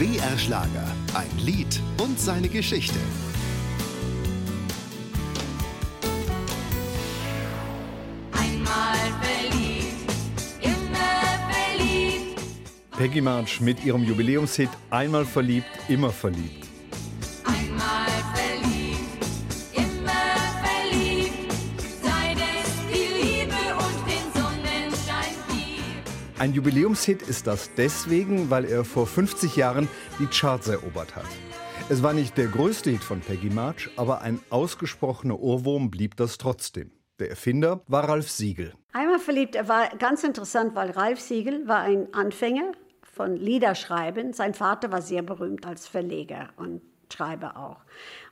BR Schlager. Ein Lied und seine Geschichte. Einmal verliebt, immer verliebt. Peggy March mit ihrem Jubiläumshit Einmal verliebt, immer verliebt. Ein Jubiläumshit ist das deswegen, weil er vor 50 Jahren die Charts erobert hat. Es war nicht der größte Hit von Peggy March, aber ein ausgesprochener Ohrwurm blieb das trotzdem. Der Erfinder war Ralf Siegel. Einmal verliebt er war ganz interessant, weil Ralf Siegel war ein Anfänger von Liederschreiben. Sein Vater war sehr berühmt als Verleger und Schreiber auch.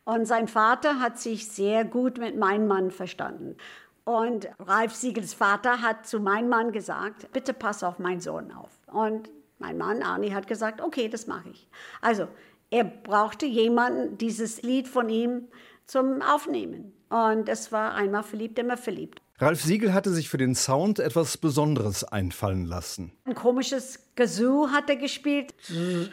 Und sein Vater hat sich sehr gut mit meinem Mann verstanden. Und Ralf Siegels Vater hat zu meinem Mann gesagt, bitte pass auf meinen Sohn auf. Und mein Mann Arnie hat gesagt, okay, das mache ich. Also er brauchte jemanden, dieses Lied von ihm zum Aufnehmen. Und es war einmal verliebt, immer verliebt. Ralf Siegel hatte sich für den Sound etwas Besonderes einfallen lassen. Ein komisches Kazoo hat er gespielt.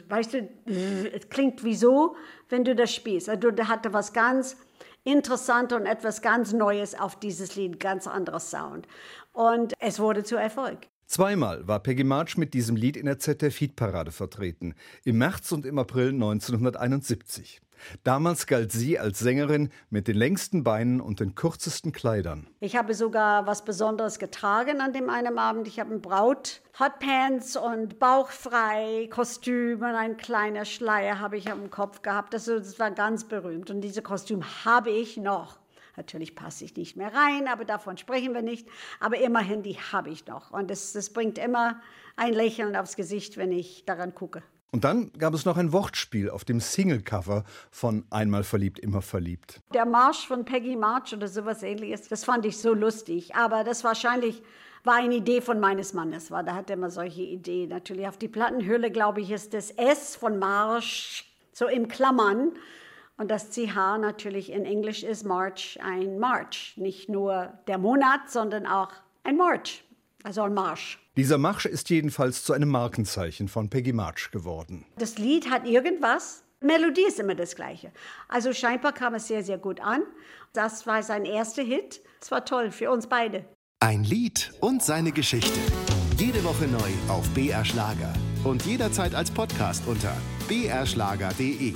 Weißt du, es klingt wie so, wenn du das spielst. Also der hatte was ganz Interessantes und etwas ganz Neues auf dieses Lied, ganz anderes Sound. Und es wurde zu Erfolg. Zweimal war Peggy March mit diesem Lied in der ZDF-Hitparade vertreten. Im März und im April 1971. Damals galt sie als Sängerin mit den längsten Beinen und den kürzesten Kleidern. Ich habe sogar was Besonderes getragen an dem einen Abend. Ich habe ein Braut, Hotpants und bauchfrei Kostüm und ein kleiner Schleier habe ich am Kopf gehabt. Das, das war ganz berühmt. Und diese Kostüm habe ich noch. Natürlich passe ich nicht mehr rein, aber davon sprechen wir nicht. Aber immerhin, die habe ich noch. Und das, das bringt immer ein Lächeln aufs Gesicht, wenn ich daran gucke. Und dann gab es noch ein Wortspiel auf dem Singlecover von Einmal verliebt, immer verliebt. Der Marsch von Peggy March oder sowas ähnliches, das fand ich so lustig. Aber das wahrscheinlich war eine Idee von meines Mannes. War, da hat er immer solche Ideen. Natürlich auf die Plattenhülle, glaube ich, ist das S von Marsch so im Klammern. Und das CH natürlich in Englisch ist March ein March. Nicht nur der Monat, sondern auch ein March. Also ein Marsch. Dieser Marsch ist jedenfalls zu einem Markenzeichen von Peggy March geworden. Das Lied hat irgendwas. Melodie ist immer das Gleiche. Also scheinbar kam es sehr, sehr gut an. Das war sein erster Hit. Es war toll für uns beide. Ein Lied und seine Geschichte. Jede Woche neu auf BR Schlager und jederzeit als Podcast unter brschlager.de.